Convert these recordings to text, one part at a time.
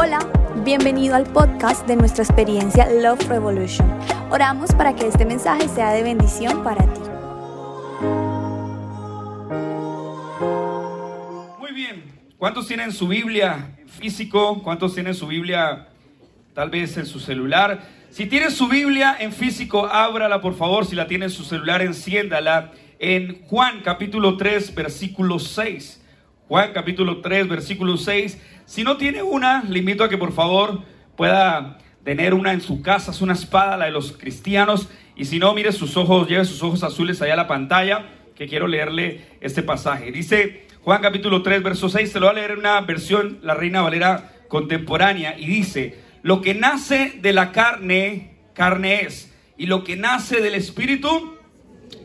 Hola, bienvenido al podcast de nuestra experiencia Love Revolution. Oramos para que este mensaje sea de bendición para ti. Muy bien. ¿Cuántos tienen su Biblia en físico? ¿Cuántos tienen su Biblia tal vez en su celular? Si tienes su Biblia en físico, ábrala por favor. Si la tiene en su celular, enciéndala en Juan capítulo 3, versículo 6. Juan capítulo 3, versículo 6. Si no tiene una, le invito a que por favor pueda tener una en su casa, es una espada, la de los cristianos. Y si no, mire sus ojos, lleve sus ojos azules allá a la pantalla, que quiero leerle este pasaje. Dice Juan capítulo 3, verso 6, se lo va a leer en una versión, la Reina Valera contemporánea, y dice, lo que nace de la carne, carne es, y lo que nace del espíritu,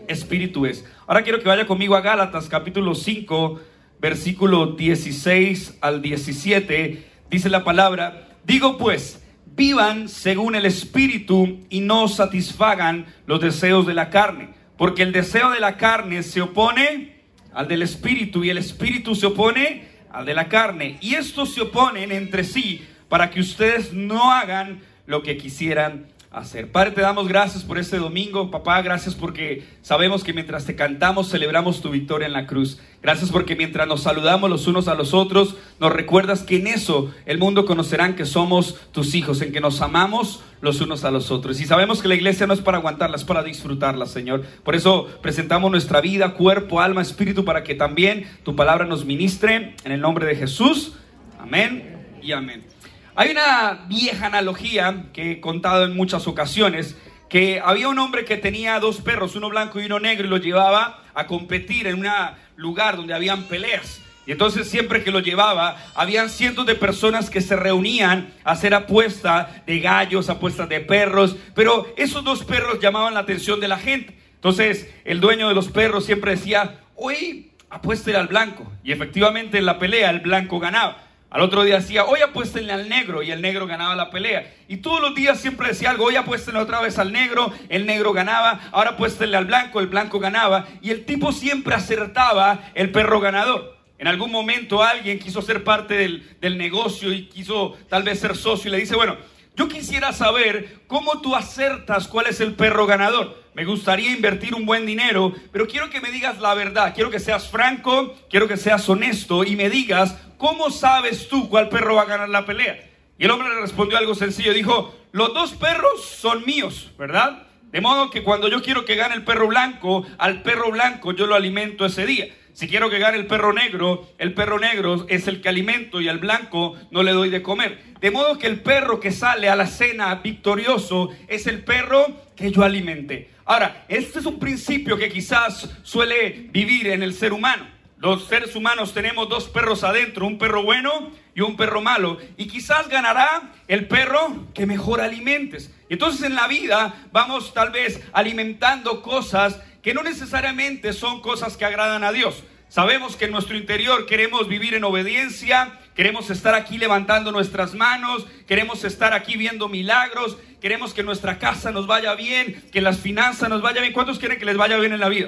espíritu es. Ahora quiero que vaya conmigo a Gálatas capítulo 5, versículo 16 al 17, dice la palabra, digo pues, vivan según el espíritu y no satisfagan los deseos de la carne, porque el deseo de la carne se opone al del espíritu y el espíritu se opone al de la carne, y estos se oponen entre sí para que ustedes no hagan lo que quisieran hacer. Padre, te damos gracias por este domingo. Papá, gracias porque sabemos que mientras te cantamos celebramos tu victoria en la cruz. Gracias porque mientras nos saludamos los unos a los otros, nos recuerdas que en eso el mundo conocerán que somos tus hijos, en que nos amamos los unos a los otros. Y sabemos que la iglesia no es para aguantarla, es para disfrutarla, Señor. Por eso presentamos nuestra vida, cuerpo, alma, espíritu, para que también tu palabra nos ministre. En el nombre de Jesús. Amén y amén. Hay una vieja analogía que he contado en muchas ocasiones, que había un hombre que tenía dos perros, uno blanco y uno negro, y lo llevaba a competir en un lugar donde habían peleas. Y entonces siempre que lo llevaba, habían cientos de personas que se reunían a hacer apuesta de gallos, apuestas de perros, pero esos dos perros llamaban la atención de la gente. Entonces el dueño de los perros siempre decía, hoy apuéstele al blanco. Y efectivamente en la pelea el blanco ganaba. Al otro día decía, hoy apuéstenle al negro y el negro ganaba la pelea. Y todos los días siempre decía algo, hoy apuéstenle otra vez al negro, el negro ganaba, ahora apuéstenle al blanco, el blanco ganaba. Y el tipo siempre acertaba el perro ganador. En algún momento alguien quiso ser parte del, del negocio y quiso tal vez ser socio y le dice, bueno, yo quisiera saber cómo tú acertas cuál es el perro ganador. Me gustaría invertir un buen dinero, pero quiero que me digas la verdad. Quiero que seas franco, quiero que seas honesto y me digas cómo sabes tú cuál perro va a ganar la pelea. Y el hombre le respondió algo sencillo. Dijo, los dos perros son míos, ¿verdad? De modo que cuando yo quiero que gane el perro blanco, al perro blanco yo lo alimento ese día. Si quiero que gane el perro negro, el perro negro es el que alimento y al blanco no le doy de comer. De modo que el perro que sale a la cena victorioso es el perro que yo alimenté. Ahora, este es un principio que quizás suele vivir en el ser humano. Los seres humanos tenemos dos perros adentro, un perro bueno y un perro malo. Y quizás ganará el perro que mejor alimentes. Entonces en la vida vamos tal vez alimentando cosas que no necesariamente son cosas que agradan a Dios. Sabemos que en nuestro interior queremos vivir en obediencia, queremos estar aquí levantando nuestras manos, queremos estar aquí viendo milagros, queremos que nuestra casa nos vaya bien, que las finanzas nos vaya bien. ¿Cuántos quieren que les vaya bien en la vida?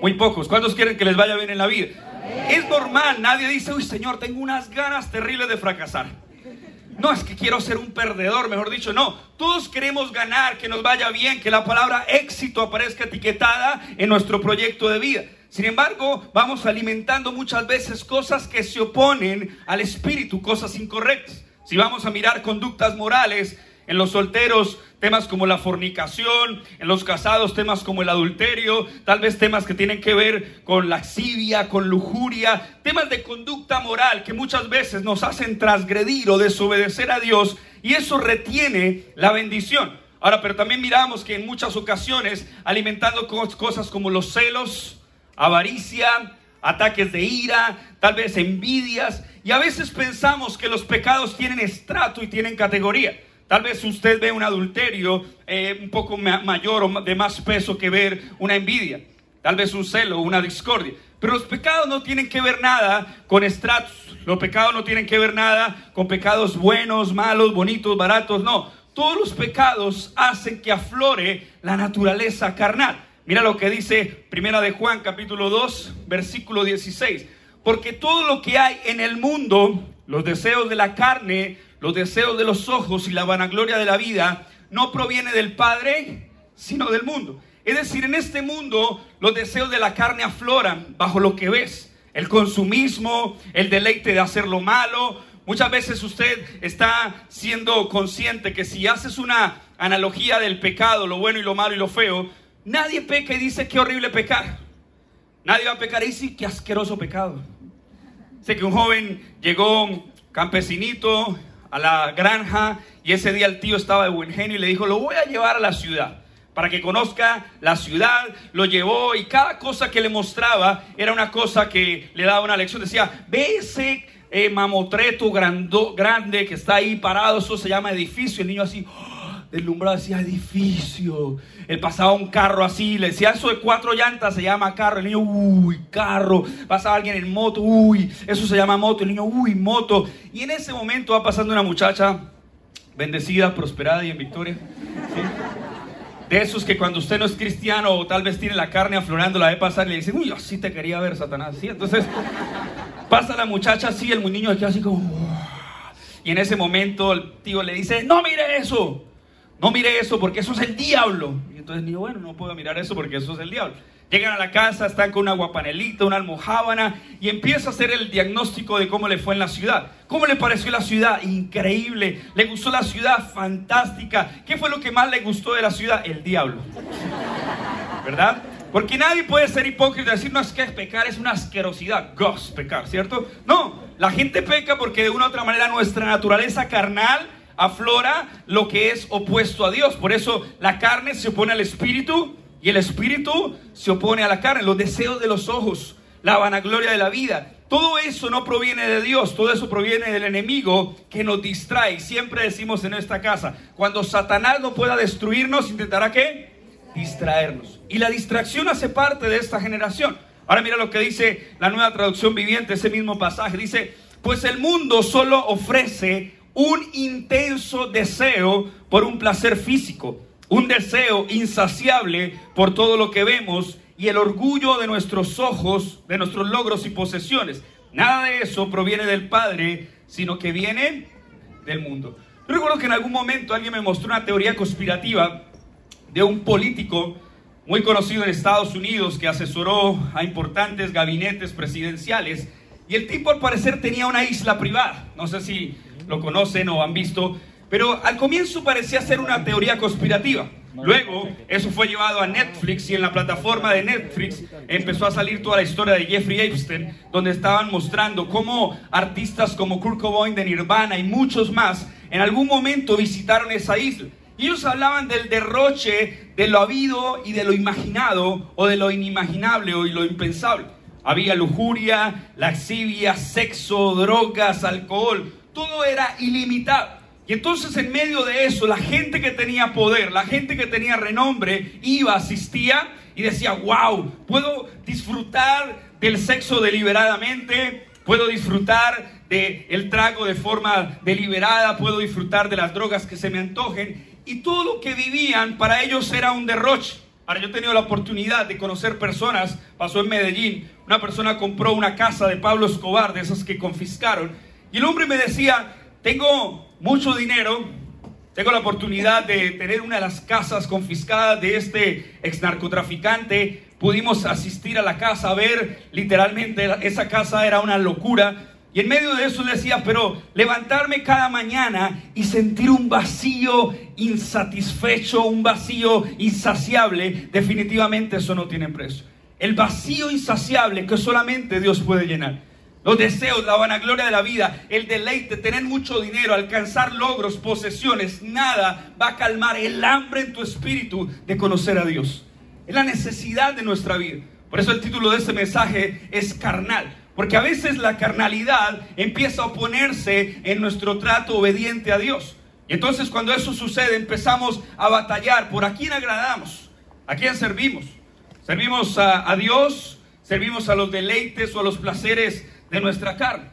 Muy pocos. ¿Cuántos quieren que les vaya bien en la vida? Es normal, nadie dice, uy Señor, tengo unas ganas terribles de fracasar. No es que quiero ser un perdedor, mejor dicho, no. Todos queremos ganar, que nos vaya bien, que la palabra éxito aparezca etiquetada en nuestro proyecto de vida. Sin embargo, vamos alimentando muchas veces cosas que se oponen al espíritu, cosas incorrectas. Si vamos a mirar conductas morales, en los solteros, temas como la fornicación, en los casados, temas como el adulterio, tal vez temas que tienen que ver con laxivia, con lujuria, temas de conducta moral que muchas veces nos hacen transgredir o desobedecer a Dios y eso retiene la bendición. Ahora, pero también miramos que en muchas ocasiones alimentando cosas como los celos, avaricia, ataques de ira, tal vez envidias, y a veces pensamos que los pecados tienen estrato y tienen categoría. Tal vez usted ve un adulterio eh, un poco mayor o de más peso que ver una envidia. Tal vez un celo, una discordia. Pero los pecados no tienen que ver nada con estratos. Los pecados no tienen que ver nada con pecados buenos, malos, bonitos, baratos. No. Todos los pecados hacen que aflore la naturaleza carnal. Mira lo que dice Primera de Juan capítulo 2, versículo 16. Porque todo lo que hay en el mundo, Los deseos de la carne, los deseos de los ojos y la vanagloria de la vida no proviene del Padre, sino del mundo. Es decir, en este mundo los deseos de la carne afloran bajo lo que ves. El consumismo, el deleite de hacer lo malo. Muchas veces usted está siendo consciente que si haces una analogía del pecado, lo bueno y lo malo y lo feo, nadie peca y dice qué horrible pecar. Nadie va a pecar y dice qué asqueroso pecado. Sé que un joven llegó campesinito a la granja y ese día el tío estaba de buen genio y le dijo, lo voy a llevar a la ciudad para que conozca la ciudad, lo llevó y cada cosa que le mostraba era una cosa que le daba una lección. Decía, ve ese eh, mamotreto grande que está ahí parado, eso se llama edificio. El niño así. Deslumbrado, decía edificio. Él pasaba un carro así, le decía, eso de cuatro llantas se llama carro. El niño, uy, carro. Pasaba alguien en moto, uy, eso se llama moto. El niño, uy, moto. Y en ese momento va pasando una muchacha bendecida, prosperada y en victoria. De esos que cuando usted no es cristiano o tal vez tiene la carne aflorando, la ve pasar y le dicen, uy, así te quería ver, Satanás. ¿Sí? Entonces pasa la muchacha así, el niño queda así como... Y en ese momento el tío le dice, no mire eso, no mire eso porque eso es el diablo. Y entonces niño, bueno, no puedo mirar eso porque eso es el diablo. Llegan a la casa, están con una guapanelita, una almohábana y empieza a hacer el diagnóstico de cómo le fue en la ciudad. ¿Cómo le pareció la ciudad? Increíble. ¿Le gustó la ciudad? Fantástica. ¿Qué fue lo que más le gustó de la ciudad? El diablo. ¿Verdad? Porque nadie puede ser hipócrita y decir, no es que pecar, es una asquerosidad. Gos, pecar, ¿cierto? No, la gente peca porque de una u otra manera nuestra naturaleza carnal aflora lo que es opuesto a Dios. Por eso la carne se opone al espíritu y el espíritu se opone a la carne, los deseos de los ojos, la vanagloria de la vida. Todo eso no proviene de Dios, todo eso proviene del enemigo que nos distrae. Siempre decimos en esta casa, cuando Satanás no pueda destruirnos, intentará qué? Distraernos. Y la distracción hace parte de esta generación. Ahora mira lo que dice la nueva traducción viviente, ese mismo pasaje. Dice, pues el mundo solo ofrece un intenso deseo por un placer físico un deseo insaciable por todo lo que vemos y el orgullo de nuestros ojos, de nuestros logros y posesiones. Nada de eso proviene del Padre, sino que viene del mundo. Yo recuerdo que en algún momento alguien me mostró una teoría conspirativa de un político muy conocido en Estados Unidos que asesoró a importantes gabinetes presidenciales y el tipo al parecer tenía una isla privada. No sé si lo conocen o han visto, pero al comienzo parecía ser una teoría conspirativa. Luego, eso fue llevado a Netflix y en la plataforma de Netflix empezó a salir toda la historia de Jeffrey Epstein, donde estaban mostrando cómo artistas como Kurt Cobain de Nirvana y muchos más en algún momento visitaron esa isla. Y ellos hablaban del derroche de lo habido y de lo imaginado, o de lo inimaginable o de lo impensable. Había lujuria, laxivia, sexo, drogas, alcohol, todo era ilimitado. Y entonces en medio de eso, la gente que tenía poder, la gente que tenía renombre, iba, asistía y decía, wow, puedo disfrutar del sexo deliberadamente, puedo disfrutar del el trago de forma deliberada, puedo disfrutar de las drogas que se me antojen. Y todo lo que vivían para ellos era un derroche. Ahora yo he tenido la oportunidad de conocer personas, pasó en Medellín, una persona compró una casa de Pablo Escobar, de esas que confiscaron, y el hombre me decía, tengo mucho dinero, tengo la oportunidad de tener una de las casas confiscadas de este ex narcotraficante. Pudimos asistir a la casa, a ver literalmente esa casa era una locura. Y en medio de eso decía, pero levantarme cada mañana y sentir un vacío insatisfecho, un vacío insaciable, definitivamente eso no tiene precio. El vacío insaciable que solamente Dios puede llenar los deseos, la vanagloria de la vida, el deleite, tener mucho dinero, alcanzar logros, posesiones, nada va a calmar el hambre en tu espíritu de conocer a Dios. Es la necesidad de nuestra vida. Por eso el título de este mensaje es carnal. Porque a veces la carnalidad empieza a oponerse en nuestro trato obediente a Dios. Y entonces cuando eso sucede empezamos a batallar por a quién agradamos, a quién servimos. Servimos a, a Dios, servimos a los deleites o a los placeres de nuestra carne.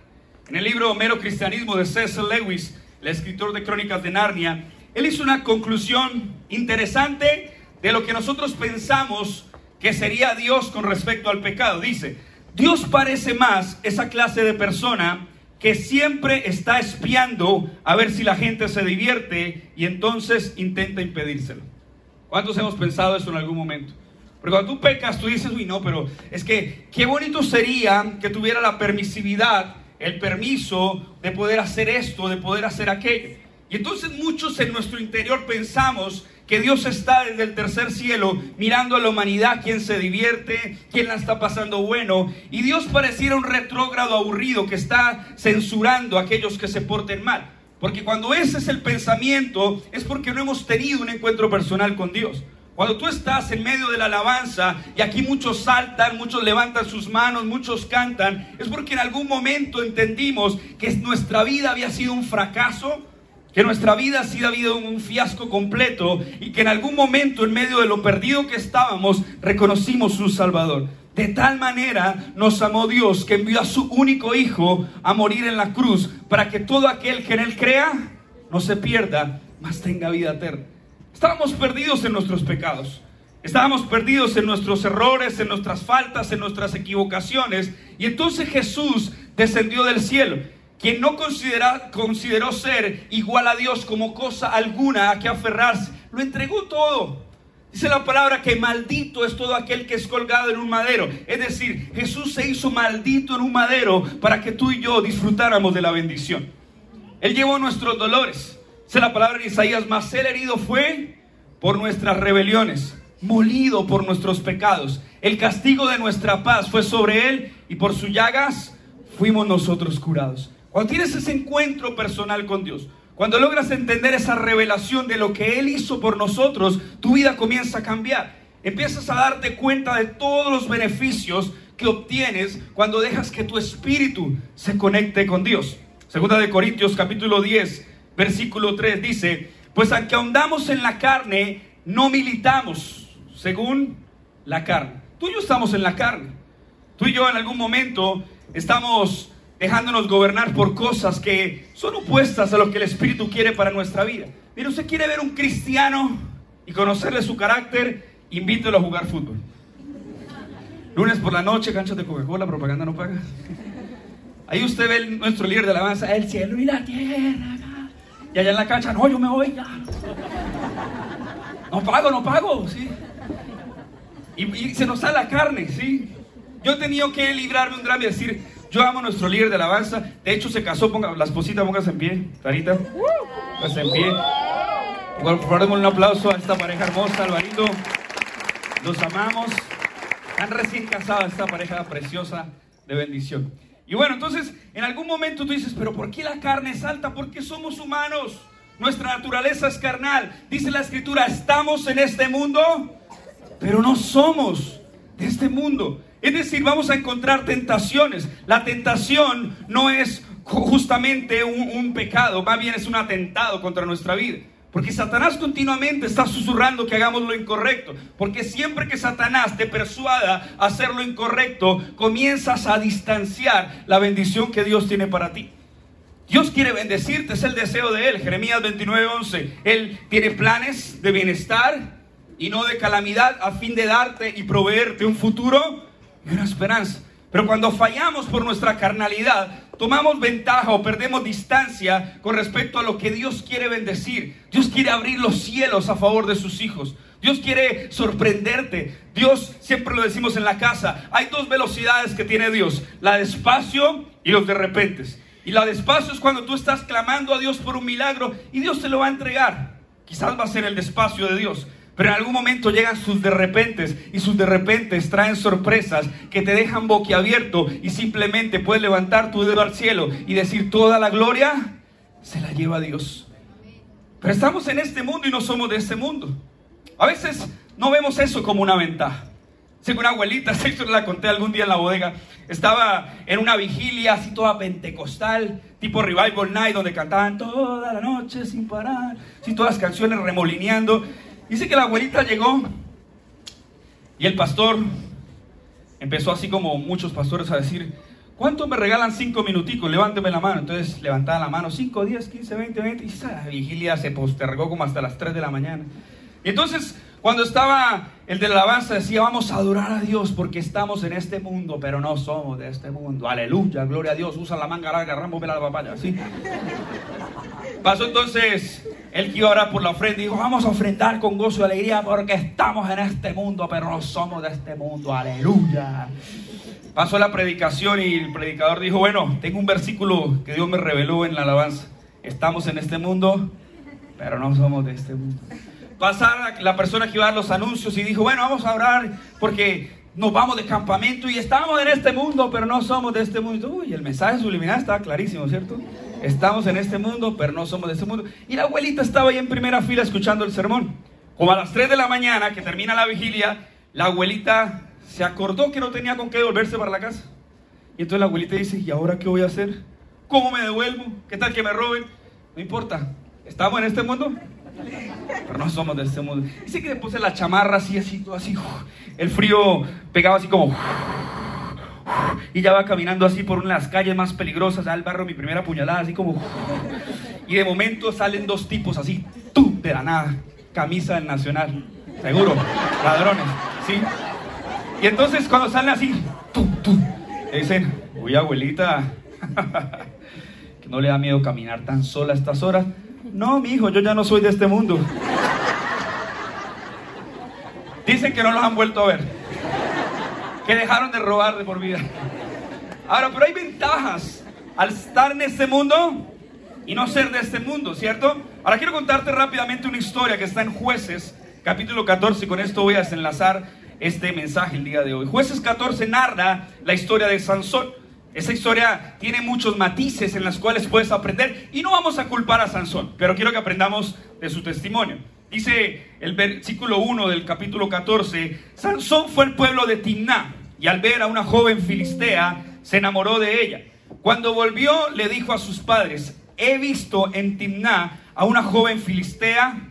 En el libro Mero Cristianismo de Cecil Lewis, el escritor de Crónicas de Narnia, él hizo una conclusión interesante de lo que nosotros pensamos que sería Dios con respecto al pecado. Dice, Dios parece más esa clase de persona que siempre está espiando a ver si la gente se divierte y entonces intenta impedírselo. ¿Cuántos hemos pensado eso en algún momento? Porque cuando tú pecas, tú dices, uy, no, pero es que qué bonito sería que tuviera la permisividad, el permiso de poder hacer esto, de poder hacer aquello. Y entonces muchos en nuestro interior pensamos que Dios está desde el tercer cielo mirando a la humanidad, quién se divierte, quién la está pasando bueno. Y Dios pareciera un retrógrado aburrido que está censurando a aquellos que se porten mal. Porque cuando ese es el pensamiento es porque no hemos tenido un encuentro personal con Dios. Cuando tú estás en medio de la alabanza y aquí muchos saltan, muchos levantan sus manos, muchos cantan, es porque en algún momento entendimos que nuestra vida había sido un fracaso, que nuestra vida ha sido habido un fiasco completo y que en algún momento en medio de lo perdido que estábamos reconocimos su Salvador. De tal manera nos amó Dios que envió a su único Hijo a morir en la cruz para que todo aquel que en Él crea no se pierda, mas tenga vida eterna. Estábamos perdidos en nuestros pecados. Estábamos perdidos en nuestros errores, en nuestras faltas, en nuestras equivocaciones. Y entonces Jesús descendió del cielo quien no consideró ser igual a Dios como cosa alguna a que aferrarse, lo entregó todo. Dice la palabra que maldito es todo aquel que es colgado en un madero. Es decir, Jesús se hizo maldito en un madero para que tú y yo disfrutáramos de la bendición. Él llevó nuestros dolores. Dice la palabra en Isaías, más el herido fue por nuestras rebeliones, molido por nuestros pecados. El castigo de nuestra paz fue sobre él y por sus llagas fuimos nosotros curados. Cuando tienes ese encuentro personal con Dios, cuando logras entender esa revelación de lo que Él hizo por nosotros, tu vida comienza a cambiar. Empiezas a darte cuenta de todos los beneficios que obtienes cuando dejas que tu espíritu se conecte con Dios. Segunda de Corintios capítulo 10, versículo 3 dice, pues aunque ahondamos en la carne, no militamos según la carne. Tú y yo estamos en la carne. Tú y yo en algún momento estamos dejándonos gobernar por cosas que son opuestas a lo que el Espíritu quiere para nuestra vida. Mire, usted quiere ver un cristiano y conocerle su carácter, invítelo a jugar fútbol. Lunes por la noche, canchas de Coca-Cola, propaganda no paga. Ahí usted ve nuestro líder de alabanza, el cielo y la tierra. Y allá en la cancha, no, yo me voy ya. No pago, no pago, sí. Y, y se nos sale la carne, sí. Yo he tenido que librarme un drama y decir, yo amo a nuestro líder de alabanza. De hecho, se casó. Ponga, la esposita, póngase en pie. Clarita. Póngase en pie. Por favor, un aplauso a esta pareja hermosa, Alvarito. Los amamos. Han recién casado esta pareja preciosa de bendición. Y bueno, entonces, en algún momento tú dices, pero ¿por qué la carne es alta? Porque somos humanos. Nuestra naturaleza es carnal. Dice la escritura, estamos en este mundo, pero no somos de este mundo. Es decir, vamos a encontrar tentaciones. La tentación no es justamente un, pecado, más bien es un atentado contra nuestra vida. Porque Satanás continuamente está susurrando que hagamos lo incorrecto. Porque siempre que Satanás te persuada a hacer lo incorrecto, comienzas a distanciar la bendición que Dios tiene para ti. Dios quiere bendecirte, es el deseo de Él. Jeremías 29:11. Él tiene planes de bienestar y no de calamidad a fin de darte y proveerte un futuro y una esperanza. Pero cuando fallamos por nuestra carnalidad, tomamos ventaja o perdemos distancia con respecto a lo que Dios quiere bendecir. Dios quiere abrir los cielos a favor de sus hijos. Dios quiere sorprenderte. Dios, siempre lo decimos en la casa, hay dos velocidades que tiene Dios, la despacio y los de repente. Y la despacio es cuando tú estás clamando a Dios por un milagro y Dios te lo va a entregar. Quizás va a ser el despacio de Dios. Pero en algún momento llegan sus de repentes y sus de repentes traen sorpresas que te dejan boquiabierto y simplemente puedes levantar tu dedo al cielo y decir toda la gloria se la lleva Dios. Pero estamos en este mundo y no somos de este mundo. A veces no vemos eso como una ventaja. Sé una abuelita, esto la conté algún día en la bodega, estaba en una vigilia así toda pentecostal, tipo Revival Night, donde cantaban toda la noche sin parar, así todas las canciones remolineando. Dice que la abuelita llegó y el pastor empezó así como muchos pastores a decir, ¿cuánto me regalan cinco minuticos? Levánteme la mano. Entonces levantaba la mano, 5, 10, 15, 20, 20. Y esa vigilia se postergó como hasta las 3 de la mañana. Y entonces Cuando estaba el de la alabanza decía, vamos a adorar a Dios porque estamos en este mundo, pero no somos de este mundo. Aleluya, gloria a Dios. Usa la manga larga, Rambo, la papaya, ¿sí? Pasó entonces el que iba a orar por la ofrenda y dijo, vamos a ofrendar con gozo y alegría porque estamos en este mundo, pero no somos de este mundo. Aleluya. Pasó la predicación y el predicador dijo, bueno, tengo un versículo que Dios me reveló en la alabanza. Estamos en este mundo, pero no somos de este mundo. Pasar la persona que iba a dar los anuncios y dijo, bueno, vamos a orar porque nos vamos de campamento y estamos en este mundo, pero no somos de este mundo. Uy, el mensaje subliminal estaba clarísimo, ¿cierto? Estamos en este mundo, pero no somos de este mundo. Y la abuelita estaba ahí en primera fila escuchando el sermón. Como a las 3 de la mañana, que termina la vigilia, la abuelita se acordó que no tenía con qué devolverse para la casa. Y entonces la abuelita dice, ¿y ahora qué voy a hacer? ¿Cómo me devuelvo? ¿Qué tal que me roben? No importa, ¿estamos en este mundo? Pero no somos de este mundo. Dice que le puse la chamarra así, así, todo así. El frío pegaba así como... Y ya va caminando así por una de las calles más peligrosas, al barro mi primera puñalada, así como... Y de momento salen dos tipos así, tú, de la nada, camisa del Nacional, seguro, ladrones, ¿sí? Y entonces cuando salen así, tú, tú, dicen, uy abuelita, que no le da miedo caminar tan sola a estas horas. No, mi hijo, yo ya no soy de este mundo. Dicen que no los han vuelto a ver. Que dejaron de robar de por vida. Ahora, pero hay ventajas al estar en este mundo y no ser de este mundo, ¿cierto? Ahora quiero contarte rápidamente una historia que está en Jueces, capítulo 14, y con esto voy a desenlazar este mensaje el día de hoy. Jueces 14 narra la historia de Sansón. Esa historia tiene muchos matices en las cuales puedes aprender y no vamos a culpar a Sansón, pero quiero que aprendamos de su testimonio. Dice el versículo 1 del capítulo 14, Sansón fue el pueblo de Timná y al ver a una joven filistea se enamoró de ella. Cuando volvió le dijo a sus padres, he visto en Timná a una joven filistea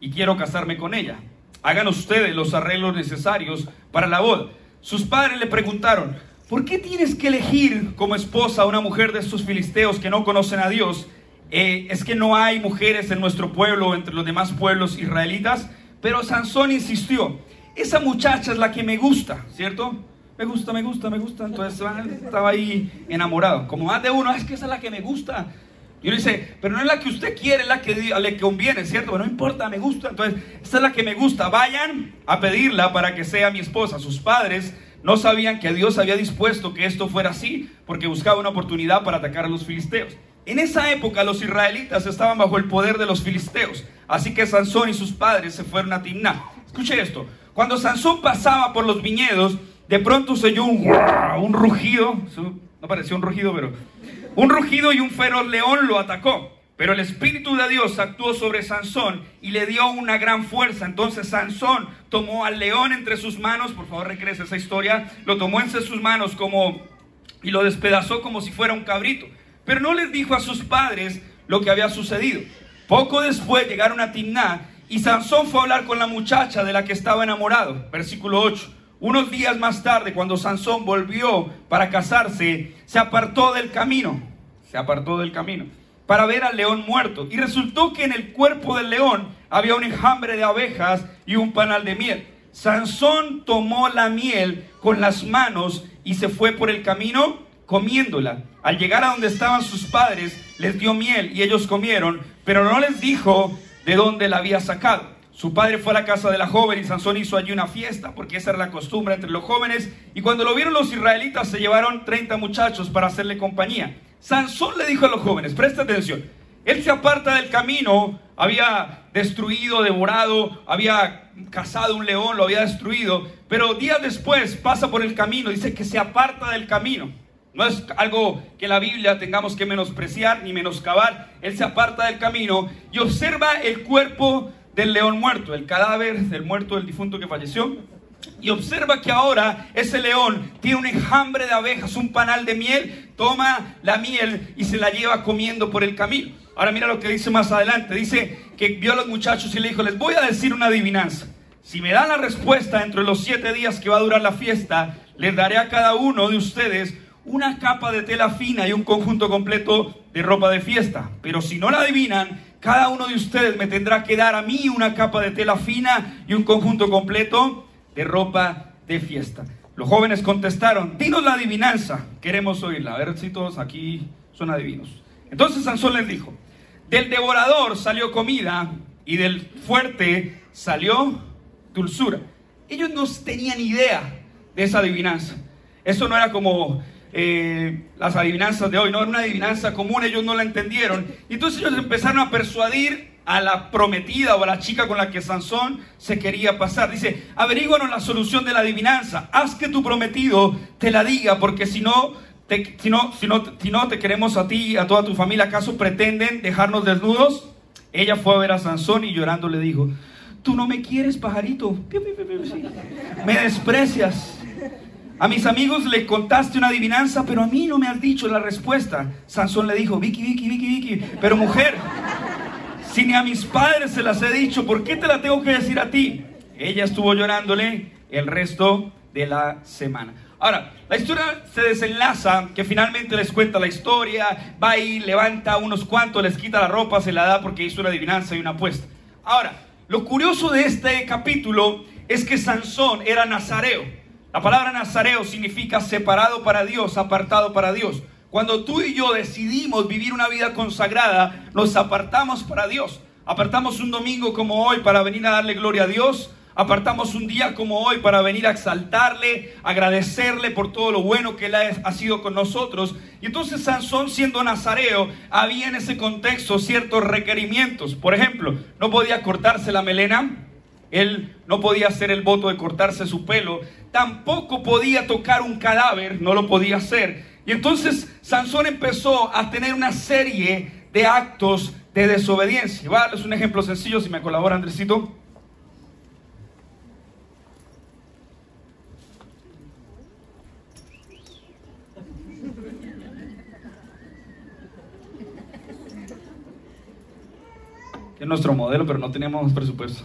y quiero casarme con ella. Hagan ustedes los arreglos necesarios para la boda. Sus padres le preguntaron, ¿por qué tienes que elegir como esposa a una mujer de estos filisteos que no conocen a Dios? Eh, es que no hay mujeres en nuestro pueblo, entre los demás pueblos israelitas. Pero Sansón insistió, esa muchacha es la que me gusta, ¿cierto? Me gusta, me gusta, me gusta. Entonces estaba ahí enamorado. Como más de uno, es que esa es la que me gusta. Y uno dice, pero no es la que usted quiere, es la que le conviene, ¿cierto? Pero no importa, me gusta. Entonces, esta es la que me gusta. Vayan a pedirla para que sea mi esposa. Sus padres no sabían que Dios había dispuesto que esto fuera así, porque buscaba una oportunidad para atacar a los filisteos. En esa época los israelitas estaban bajo el poder de los filisteos, así que Sansón y sus padres se fueron a Timná. Escuche esto, cuando Sansón pasaba por los viñedos, de pronto se oyó un, un rugido, no parecía un rugido, pero un rugido y un feroz león lo atacó. Pero el Espíritu de Dios actuó sobre Sansón y le dio una gran fuerza. Entonces Sansón tomó al león entre sus manos, por favor recrece esa historia, lo tomó entre sus manos como y lo despedazó como si fuera un cabrito. Pero no les dijo a sus padres lo que había sucedido. Poco después llegaron a Timná y Sansón fue a hablar con la muchacha de la que estaba enamorado. Versículo 8. Unos días más tarde, cuando Sansón volvió para casarse, se apartó del camino, se apartó del camino, para ver al león muerto. Y resultó que en el cuerpo del león había un enjambre de abejas y un panal de miel. Sansón tomó la miel con las manos y se fue por el camino comiéndola. Al llegar a donde estaban sus padres, les dio miel y ellos comieron, pero no les dijo de dónde la había sacado. Su padre fue a la casa de la joven y Sansón hizo allí una fiesta, porque esa era la costumbre entre los jóvenes. Y cuando lo vieron los israelitas, se llevaron 30 muchachos para hacerle compañía. Sansón le dijo a los jóvenes, presta atención, él se aparta del camino, había destruido, devorado, había cazado un león, lo había destruido, pero días después pasa por el camino, dice que se aparta del camino. No es algo que la Biblia tengamos que menospreciar ni menoscabar. Él se aparta del camino y observa el cuerpo del león muerto, el cadáver del muerto, del difunto que falleció. Y observa que ahora ese león tiene un enjambre de abejas, un panal de miel, toma la miel y se la lleva comiendo por el camino. Ahora mira lo que dice más adelante. Dice que vio a los muchachos y le dijo, les voy a decir una adivinanza. Si me dan la respuesta dentro de los siete días que va a durar la fiesta, les daré a cada uno de ustedes una capa de tela fina y un conjunto completo de ropa de fiesta. Pero si no la adivinan, cada uno de ustedes me tendrá que dar a mí una capa de tela fina y un conjunto completo de ropa de fiesta. Los jóvenes contestaron, dinos la adivinanza, queremos oírla. A ver si todos aquí son adivinos. Entonces Sansón les dijo, del devorador salió comida y del fuerte salió dulzura. Ellos no tenían idea de esa adivinanza. Eso no era como eh, las adivinanzas de hoy, no era una adivinanza común, ellos no la entendieron. Entonces ellos empezaron a persuadir a la prometida o a la chica con la que Sansón se quería pasar. Dice, averíguanos la solución de la adivinanza, haz que tu prometido te la diga, porque si no, si no, si no, si no te queremos a ti y a toda tu familia, ¿acaso pretenden dejarnos desnudos? Ella fue a ver a Sansón y llorando le dijo, tú no me quieres, pajarito, me desprecias. A mis amigos le contaste una adivinanza, pero a mí no me has dicho la respuesta. Sansón le dijo, Vicky, Vicky, Vicky, Vicky, pero mujer, si ni a mis padres se las he dicho, ¿por qué te la tengo que decir a ti? Ella estuvo llorándole el resto de la semana. Ahora, la historia se desenlaza, que finalmente les cuenta la historia, va y levanta unos cuantos, les quita la ropa, se la da porque hizo una adivinanza y una apuesta. Ahora, lo curioso de este capítulo es que Sansón era nazareo. La palabra nazareo significa separado para Dios, apartado para Dios. Cuando tú y yo decidimos vivir una vida consagrada, nos apartamos para Dios. Apartamos un domingo como hoy para venir a darle gloria a Dios. Apartamos un día como hoy para venir a exaltarle, agradecerle por todo lo bueno que él ha, sido con nosotros. Y entonces Sansón siendo nazareo, había en ese contexto ciertos requerimientos. Por ejemplo, no podía cortarse la melena, él no podía hacer el voto de cortarse su pelo, tampoco podía tocar un cadáver, no lo podía hacer. Y entonces Sansón empezó a tener una serie de actos de desobediencia. Voy a darles un ejemplo sencillo, si me colabora Andresito. Es nuestro modelo, pero no teníamos presupuesto.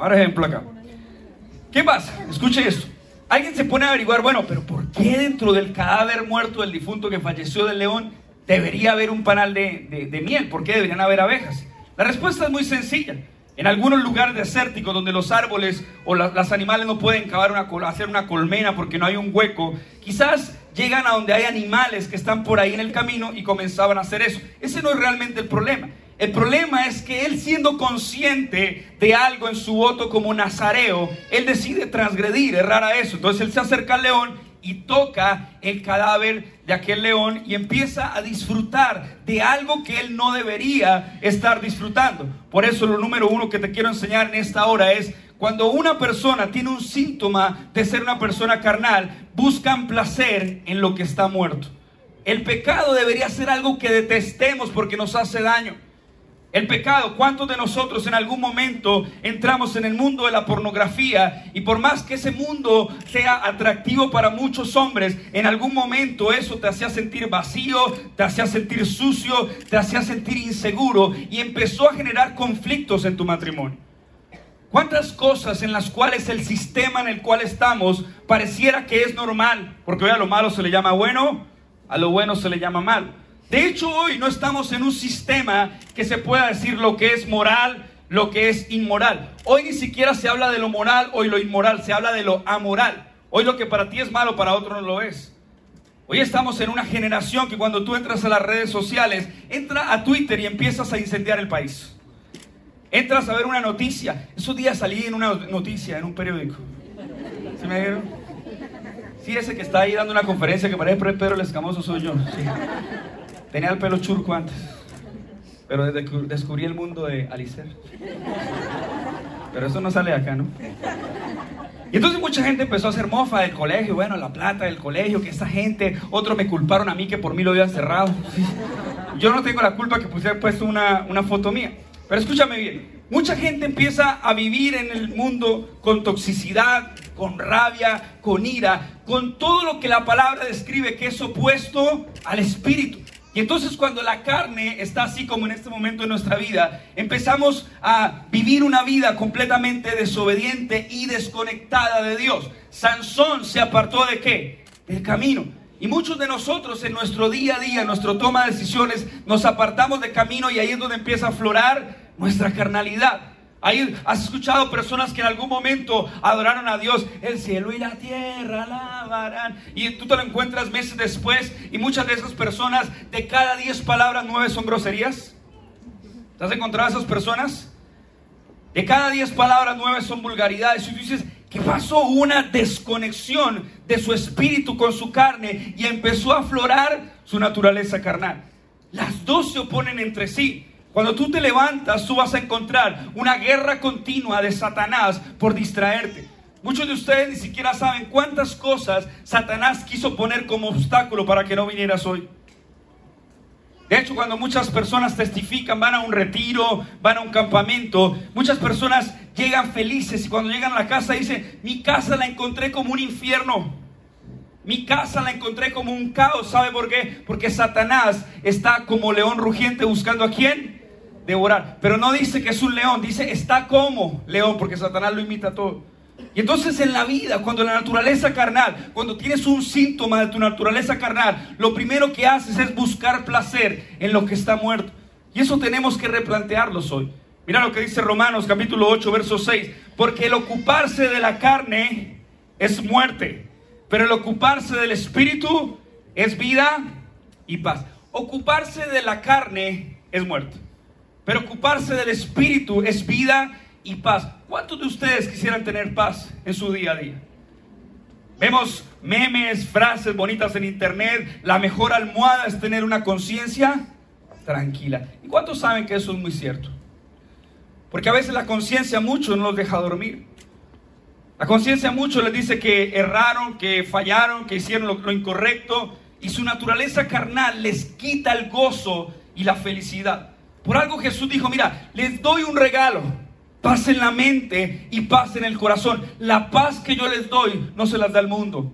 Ahora ejemplo acá. ¿Qué pasa? Escuche esto. Alguien se pone a averiguar, bueno, pero ¿por qué dentro del cadáver muerto del difunto que falleció del león debería haber un panal de, miel? ¿Por qué deberían haber abejas? La respuesta es muy sencilla. En algunos lugares desérticos donde los árboles o las animales no pueden cavar una, hacer una colmena porque no hay un hueco, quizás llegan a donde hay animales que están por ahí en el camino y comenzaban a hacer eso. Ese no es realmente el problema. El problema es que él siendo consciente de algo en su voto como nazareo, él decide transgredir, errar a eso. Entonces él se acerca al león y toca el cadáver de aquel león y empieza a disfrutar de algo que él no debería estar disfrutando. Por eso lo número uno que te quiero enseñar en esta hora es cuando una persona tiene un síntoma de ser una persona carnal, buscan placer en lo que está muerto. El pecado debería ser algo que detestemos porque nos hace daño. El pecado, ¿cuántos de nosotros en algún momento entramos en el mundo de la pornografía y por más que ese mundo sea atractivo para muchos hombres, en algún momento eso te hacía sentir vacío, te hacía sentir sucio, te hacía sentir inseguro y empezó a generar conflictos en tu matrimonio? ¿Cuántas cosas en las cuales el sistema en el cual estamos pareciera que es normal? Porque hoy a lo malo se le llama bueno, a lo bueno se le llama mal. De hecho, hoy no estamos en un sistema que se pueda decir lo que es moral, lo que es inmoral. Hoy ni siquiera se habla de lo moral o lo inmoral, se habla de lo amoral. Hoy lo que para ti es malo, para otro no lo es. Hoy estamos en una generación que cuando tú entras a las redes sociales, entra a Twitter y empiezas a incendiar el país. Entras a ver una noticia. Esos días salí en una noticia, en un periódico. ¿Sí me vieron? Sí, ese que está ahí dando una conferencia que parece Pedro el Escamoso soy yo. Sí. Tenía el pelo churco antes, pero desde que descubrí el mundo de Alicer. Pero eso no sale de acá, ¿no? Y entonces mucha gente empezó a hacer mofa del colegio, bueno, la plata del colegio, que esta gente, otros me culparon a mí que por mí lo habían cerrado. Yo no tengo la culpa que pusiera puesto una, una foto mía. Pero escúchame bien, mucha gente empieza a vivir en el mundo con toxicidad, con rabia, con ira, con todo lo que la palabra describe que es opuesto al espíritu. Y entonces cuando la carne está así como en este momento en nuestra vida, empezamos a vivir una vida completamente desobediente y desconectada de Dios. Sansón se apartó de qué? Del camino. Y muchos de nosotros en nuestro día a día, en nuestro toma de decisiones, nos apartamos de camino y ahí es donde empieza a aflorar nuestra carnalidad. Ahí has escuchado personas que en algún momento adoraron a Dios, el cielo y la tierra alabarán. Y tú te lo encuentras meses después y muchas de esas personas, de cada diez palabras, nueve son groserías. ¿Te has encontrado a esas personas? De cada diez palabras, nueve son vulgaridades. Y tú dices, ¿qué pasó? Una desconexión de su espíritu con su carne y empezó a aflorar su naturaleza carnal. Las dos se oponen entre sí. Cuando tú te levantas, tú vas a encontrar una guerra continua de Satanás por distraerte. Muchos de ustedes ni siquiera saben cuántas cosas Satanás quiso poner como obstáculo para que no vinieras hoy. De hecho, cuando muchas personas testifican, van a un retiro, van a un campamento, muchas personas llegan felices y cuando llegan a la casa dicen, mi casa la encontré como un infierno. Mi casa la encontré como un caos. ¿Sabe por qué? Porque Satanás está como león rugiente buscando a quién? Devorar. Pero no dice que es un león, dice está como león, porque Satanás lo imita todo. Y entonces en la vida, cuando la naturaleza carnal, cuando tienes un síntoma de tu naturaleza carnal, lo primero que haces es buscar placer en lo que está muerto. Y eso tenemos que replantearlos hoy. Mira lo que dice Romanos capítulo 8, verso 6. Porque el ocuparse de la carne es muerte, pero el ocuparse del espíritu es vida y paz. Ocuparse de la carne es muerte. Pero ocuparse del Espíritu es vida y paz. ¿Cuántos de ustedes quisieran tener paz en su día a día? Vemos memes, frases bonitas en internet. La mejor almohada es tener una conciencia tranquila. ¿Y cuántos saben que eso es muy cierto? Porque a veces la conciencia mucho no los deja dormir. La conciencia mucho les dice que erraron, que fallaron, que hicieron lo, lo incorrecto. Y su naturaleza carnal les quita el gozo y la felicidad. Por algo Jesús dijo, mira, les doy un regalo. Paz en la mente y paz en el corazón. La paz que yo les doy no se las da el mundo.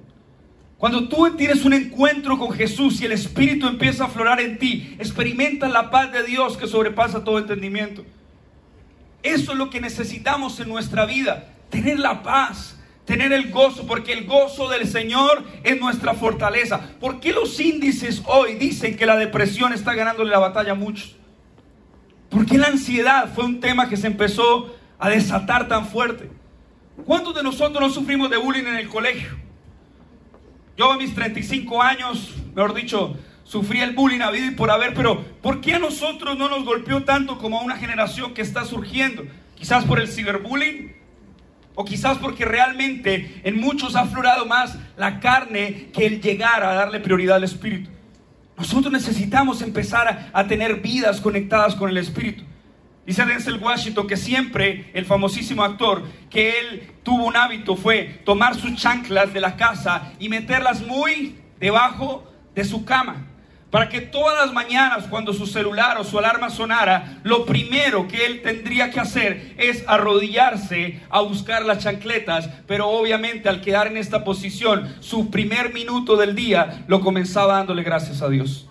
Cuando tú tienes un encuentro con Jesús y el Espíritu empieza a aflorar en ti, experimenta la paz de Dios que sobrepasa todo entendimiento. Eso es lo que necesitamos en nuestra vida, tener la paz, tener el gozo, porque el gozo del Señor es nuestra fortaleza. ¿Por qué los índices hoy dicen que la depresión está ganándole la batalla a muchos? ¿Por qué la ansiedad fue un tema que se empezó a desatar tan fuerte? ¿Cuántos de nosotros no sufrimos de bullying en el colegio? Yo a mis 35 años, mejor dicho, sufrí el bullying a vida y por haber, pero ¿por qué a nosotros no nos golpeó tanto como a una generación que está surgiendo? Quizás por el ciberbullying, o quizás porque realmente en muchos ha aflorado más la carne que el llegar a darle prioridad al espíritu. Nosotros necesitamos empezar a, tener vidas conectadas con el Espíritu. Dice Denzel Washington que siempre el famosísimo actor, que él tuvo un hábito fue tomar sus chanclas de la casa y meterlas muy debajo de su cama para que todas las mañanas cuando su celular o su alarma sonara, lo primero que él tendría que hacer es arrodillarse a buscar las chancletas, pero obviamente al quedar en esta posición, su primer minuto del día lo comenzaba dándole gracias a Dios.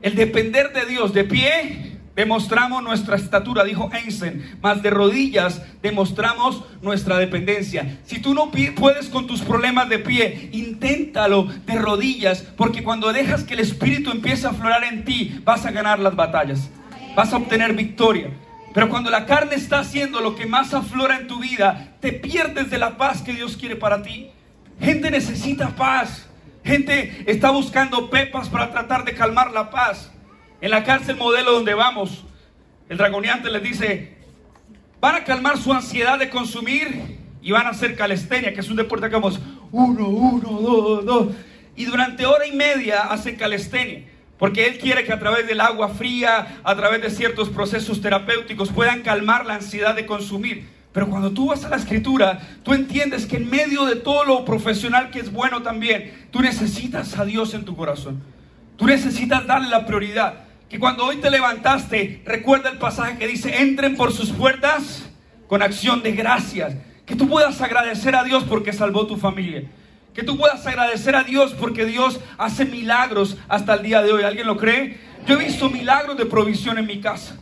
El depender de Dios de pie demostramos nuestra estatura, dijo Einstein, más de rodillas demostramos nuestra dependencia. Si tú no puedes con tus problemas de pie, inténtalo de rodillas, porque cuando dejas que el Espíritu empiece a aflorar en ti, vas a ganar las batallas, vas a obtener victoria. Pero cuando la carne está haciendo lo que más aflora en tu vida, te pierdes de la paz que Dios quiere para ti. Gente necesita paz. Gente está buscando pepas para tratar de calmar la paz. En la cárcel modelo donde vamos, el dragoniante les dice, van a calmar su ansiedad de consumir y van a hacer calistenia, que es un deporte que vamos, uno, uno, dos, dos. Y durante hora y media hacen calistenia. Porque Él quiere que a través del agua fría, a través de ciertos procesos terapéuticos, puedan calmar la ansiedad de consumir. Pero cuando tú vas a la escritura, tú entiendes que en medio de todo lo profesional que es bueno también, tú necesitas a Dios en tu corazón. Tú necesitas darle la prioridad que cuando hoy te levantaste, recuerda el pasaje que dice, entren por sus puertas con acción de gracias. Que tú puedas agradecer a Dios porque salvó tu familia. Que tú puedas agradecer a Dios porque Dios hace milagros hasta el día de hoy. ¿Alguien lo cree? Yo he visto milagros de provisión en mi casa.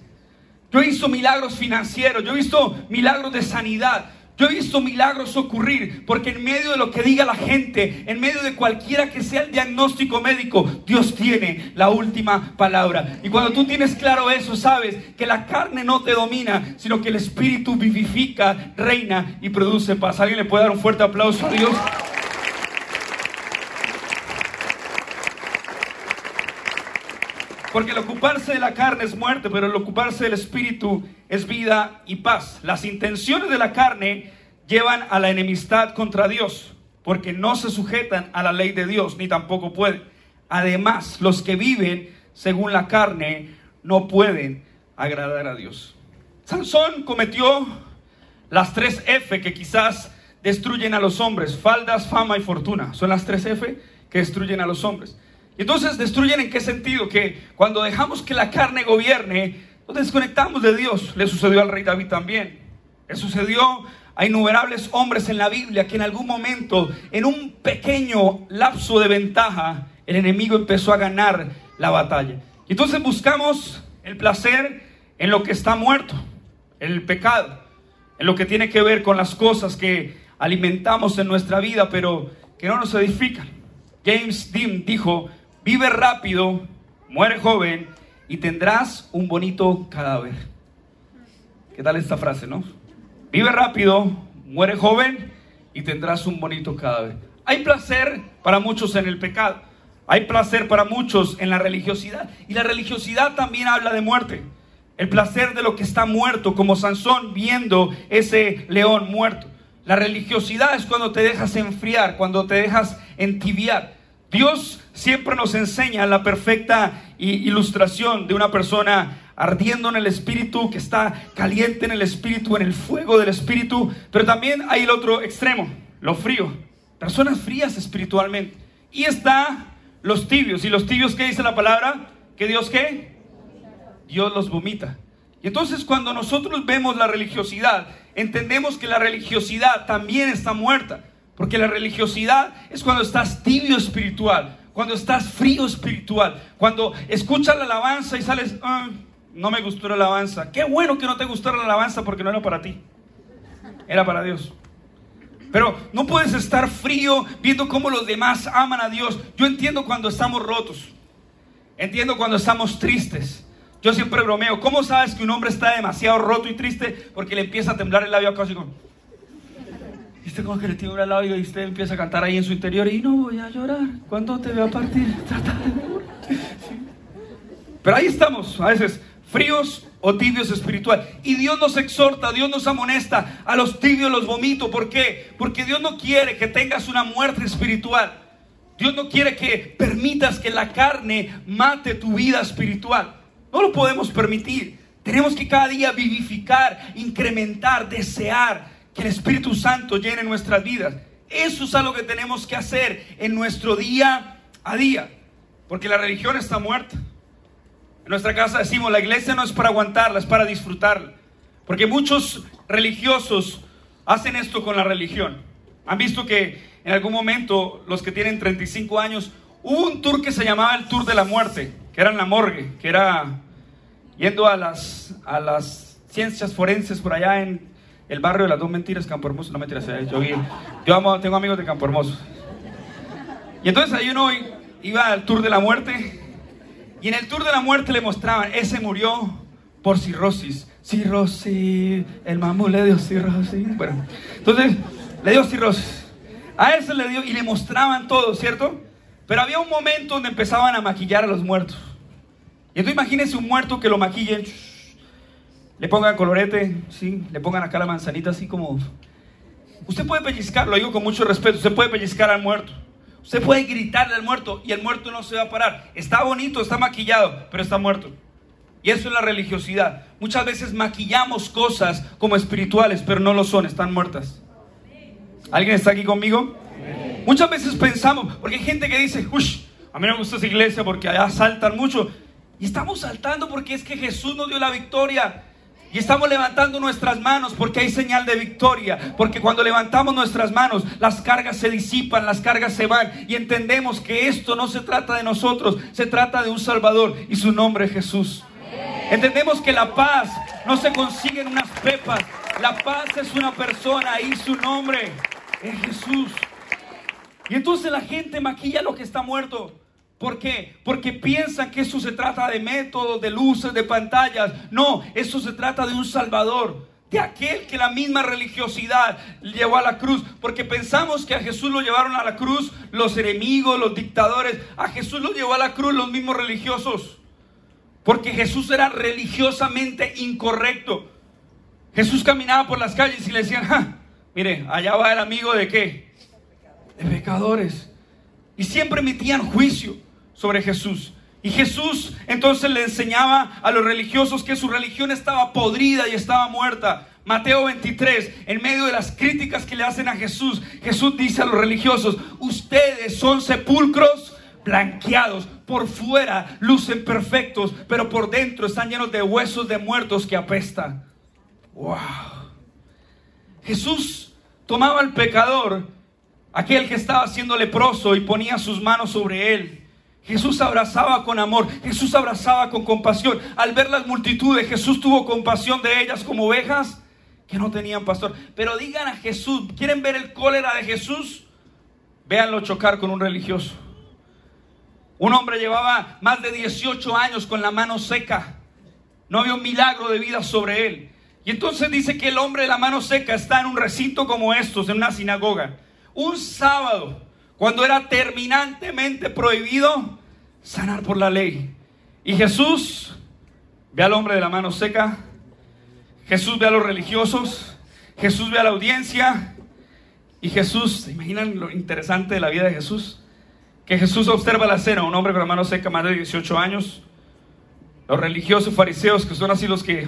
Yo he visto milagros financieros. Yo he visto milagros de sanidad. Yo he visto milagros ocurrir porque en medio de lo que diga la gente, en medio de cualquiera que sea el diagnóstico médico, Dios tiene la última palabra. Y cuando tú tienes claro eso, sabes que la carne no te domina, sino que el Espíritu vivifica, reina y produce paz. ¿Alguien le puede dar un fuerte aplauso a Dios? Porque el ocuparse de la carne es muerte, pero el ocuparse del espíritu es vida y paz. Las intenciones de la carne llevan a la enemistad contra Dios, porque no se sujetan a la ley de Dios, ni tampoco pueden. Además, los que viven según la carne no pueden agradar a Dios. Sansón cometió las tres F que quizás destruyen a los hombres, faldas, fama y fortuna. Son las tres F que destruyen a los hombres. Entonces destruyen en qué sentido? Que cuando dejamos que la carne gobierne, nos desconectamos de Dios. Le sucedió al rey David también. Le sucedió a innumerables hombres en la Biblia que en algún momento, en un pequeño lapso de ventaja, el enemigo empezó a ganar la batalla. Y entonces buscamos el placer en lo que está muerto, en el pecado, en lo que tiene que ver con las cosas que alimentamos en nuestra vida, pero que no nos edifican. James Dean dijo, Vive rápido, muere joven y tendrás un bonito cadáver. ¿Qué tal esta frase, no? Vive rápido, muere joven y tendrás un bonito cadáver. Hay placer para muchos en el pecado. Hay placer para muchos en la religiosidad. Y la religiosidad también habla de muerte. El placer de lo que está muerto, como Sansón viendo ese león muerto. La religiosidad es cuando te dejas enfriar, cuando te dejas entibiar. Dios siempre nos enseña la perfecta ilustración de una persona ardiendo en el espíritu, que está caliente en el espíritu, en el fuego del espíritu, pero también hay el otro extremo, lo frío, personas frías espiritualmente. Y está los tibios, y los tibios, ¿qué dice la palabra? ¿Que Dios qué? Dios los vomita. Y entonces cuando nosotros vemos la religiosidad, entendemos que la religiosidad también está muerta. Porque la religiosidad es cuando estás tibio espiritual, cuando estás frío espiritual, cuando escuchas la alabanza y sales, ah, no me gustó la alabanza. Qué bueno que no te gustó la alabanza porque no era para ti, era para Dios. Pero no puedes estar frío viendo cómo los demás aman a Dios. Yo entiendo cuando estamos rotos, entiendo cuando estamos tristes. Yo siempre bromeo, ¿cómo sabes que un hombre está demasiado roto y triste? Porque le empieza a temblar el labio acá así como... ¿Viste cómo que le lado y usted empieza a cantar ahí en su interior y no voy a llorar cuando te vea partir? Trata de... Pero ahí estamos, a veces fríos o tibios espiritual. Y Dios nos exhorta, Dios nos amonesta, a los tibios los vomito. ¿Por qué? Porque Dios no quiere que tengas una muerte espiritual. Dios no quiere que permitas que la carne mate tu vida espiritual. No lo podemos permitir. Tenemos que cada día vivificar, incrementar, desear que el Espíritu Santo llene nuestras vidas. Eso es algo que tenemos que hacer en nuestro día a día, porque la religión está muerta. En nuestra casa decimos, la iglesia no es para aguantarla, es para disfrutarla. Porque muchos religiosos hacen esto con la religión. Han visto que en algún momento los que tienen 35 años, hubo un tour que se llamaba el Tour de la Muerte, que era en la morgue, que era yendo a las, a las ciencias forenses por allá en el barrio de las dos mentiras, Campo Hermoso, no mentiras, yo, yo amo, tengo amigos de Campo Hermoso. Y entonces ahí uno iba al Tour de la Muerte y en el Tour de la Muerte le mostraban, ese murió por cirrosis. Cirrosis, el mamú le dio cirrosis. Bueno, entonces le dio cirrosis. A ese le dio y le mostraban todo, ¿cierto? Pero había un momento donde empezaban a maquillar a los muertos. Y entonces imagínense un muerto que lo maquillen le pongan colorete, sí, le pongan acá la manzanita así como... Usted puede pellizcar, lo digo con mucho respeto, usted puede pellizcar al muerto. Usted puede gritarle al muerto y el muerto no se va a parar. Está bonito, está maquillado, pero está muerto. Y eso es la religiosidad. Muchas veces maquillamos cosas como espirituales, pero no lo son, están muertas. ¿Alguien está aquí conmigo? Muchas veces pensamos, porque hay gente que dice, uy, a mí no me gusta esa iglesia porque allá saltan mucho. Y estamos saltando porque es que Jesús nos dio la victoria. Y estamos levantando nuestras manos porque hay señal de victoria. Porque cuando levantamos nuestras manos, las cargas se disipan, las cargas se van. Y entendemos que esto no se trata de nosotros, se trata de un Salvador y su nombre es Jesús. Entendemos que la paz no se consigue en unas pepas. La paz es una persona y su nombre es Jesús. Y entonces la gente maquilla lo que está muerto. ¿Por qué? Porque piensan que eso se trata de métodos, de luces, de pantallas. No, eso se trata de un Salvador, de aquel que la misma religiosidad llevó a la cruz. Porque pensamos que a Jesús lo llevaron a la cruz los enemigos, los dictadores. A Jesús lo llevó a la cruz los mismos religiosos. Porque Jesús era religiosamente incorrecto. Jesús caminaba por las calles y le decían, mire, allá va el amigo de qué? De pecadores. Y siempre emitían juicio sobre Jesús. Y Jesús entonces le enseñaba a los religiosos que su religión estaba podrida y estaba muerta. Mateo 23, en medio de las críticas que le hacen a Jesús, Jesús dice a los religiosos, ustedes son sepulcros blanqueados, por fuera lucen perfectos, pero por dentro están llenos de huesos de muertos que apestan. Wow. Jesús tomaba al pecador, aquel que estaba siendo leproso, y ponía sus manos sobre él Jesús abrazaba con amor, Jesús abrazaba con compasión. Al ver las multitudes, Jesús tuvo compasión de ellas como ovejas que no tenían pastor. Pero digan a Jesús, ¿quieren ver el cólera de Jesús? Véanlo chocar con un religioso. Un hombre llevaba más de 18 años con la mano seca. No había un milagro de vida sobre él. Y entonces dice que el hombre de la mano seca está en un recinto como estos, en una sinagoga. Un sábado cuando era terminantemente prohibido sanar por la ley. Y Jesús ve al hombre de la mano seca, Jesús ve a los religiosos, Jesús ve a la audiencia y Jesús, ¿se imaginan lo interesante de la vida de Jesús? Que Jesús observa la escena, un hombre con la mano seca, más de 18 años, los religiosos fariseos que son así los que...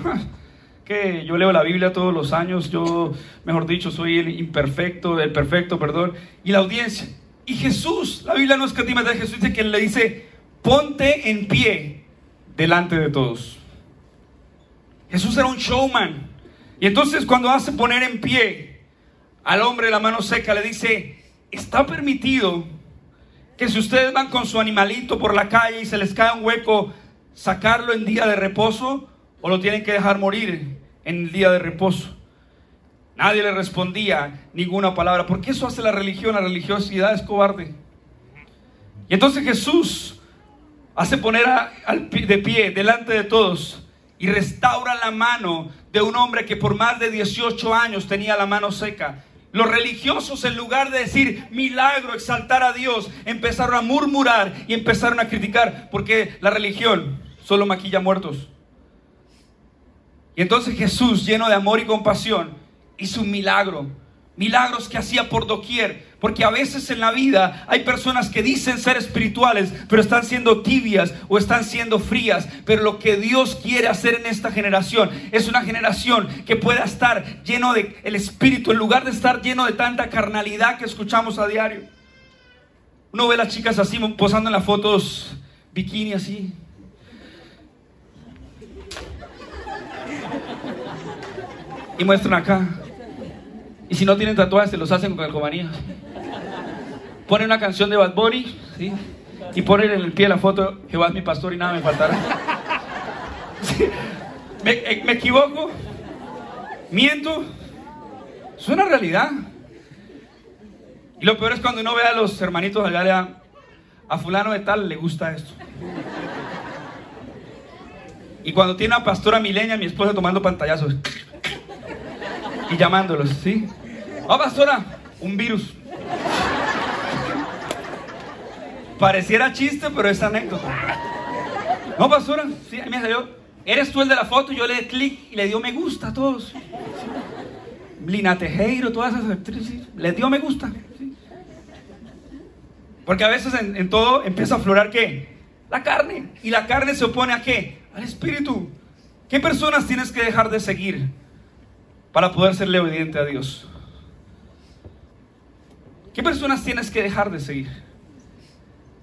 que yo leo la Biblia todos los años, yo, mejor dicho, soy el imperfecto, el perfecto, perdón, y la audiencia. Y Jesús, la Biblia no es que de Jesús dice que le dice, ponte en pie delante de todos. Jesús era un showman. Y entonces cuando hace poner en pie al hombre la mano seca, le dice, está permitido que si ustedes van con su animalito por la calle y se les cae un hueco, sacarlo en día de reposo o lo tienen que dejar morir en día de reposo. Nadie le respondía ninguna palabra, porque eso hace la religión, la religiosidad es cobarde. Y entonces Jesús hace poner de pie delante de todos y restaura la mano de un hombre que por más de 18 años tenía la mano seca. Los religiosos, en lugar de decir milagro, exaltar a Dios, empezaron a murmurar y empezaron a criticar, porque la religión solo maquilla muertos. Y entonces Jesús, lleno de amor y compasión, hizo un milagro. Milagros que hacía por doquier. Porque a veces en la vida hay personas que dicen ser espirituales, pero están siendo tibias o están siendo frías. Pero lo que Dios quiere hacer en esta generación es una generación que pueda estar lleno de el espíritu en lugar de estar lleno de tanta carnalidad que escuchamos a diario. Uno ve a las chicas así posando en las fotos bikini así, y muestran acá. Y si no tienen tatuajes, se los hacen con calcomanías. Ponen una canción de Bad Bunny, ¿sí? Y ponen en el pie la foto, Jehová es mi pastor y nada me faltará. Eh, ¿Me, equivoco? ¿Miento? Es una realidad. Y lo peor es cuando uno ve a los hermanitos allá, a fulano de tal le gusta esto. Y cuando tiene a pastora Milenia, mi esposa tomando pantallazos y llamándolos, ¿sí? Oh, pastora, un virus. Pareciera chiste, pero es anécdota. No, pastora, sí, a mí me salió. Eres tú el de la foto, yo le di clic y le dio me gusta a todos. Lina Tejero, todas esas actrices, le dio me gusta. Porque a veces en, en, todo empieza a aflorar qué? La carne. Y la carne se opone a qué? Al espíritu. ¿Qué personas tienes que dejar de seguir? Para poder serle obediente a Dios? ¿Qué personas tienes que dejar de seguir?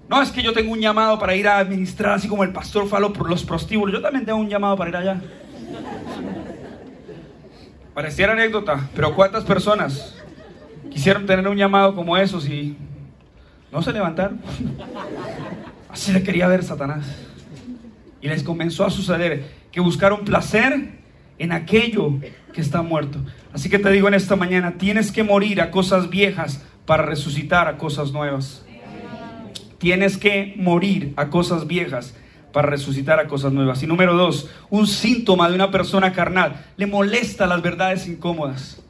No es que yo tengo un llamado para ir a administrar así como el pastor falo por los prostíbulos. Yo también tengo un llamado para ir allá. Pareciera anécdota, pero ¿cuántas personas quisieron tener un llamado como esos y no se levantaron? Así le quería ver Satanás. Y les comenzó a suceder que buscaron placer en aquello que está muerto. Así que te digo en esta mañana, tienes que morir a cosas viejas para resucitar a cosas nuevas. Tienes que morir a cosas viejas para resucitar a cosas nuevas. Y número dos, un síntoma de una persona carnal. Le molesta las verdades incómodas.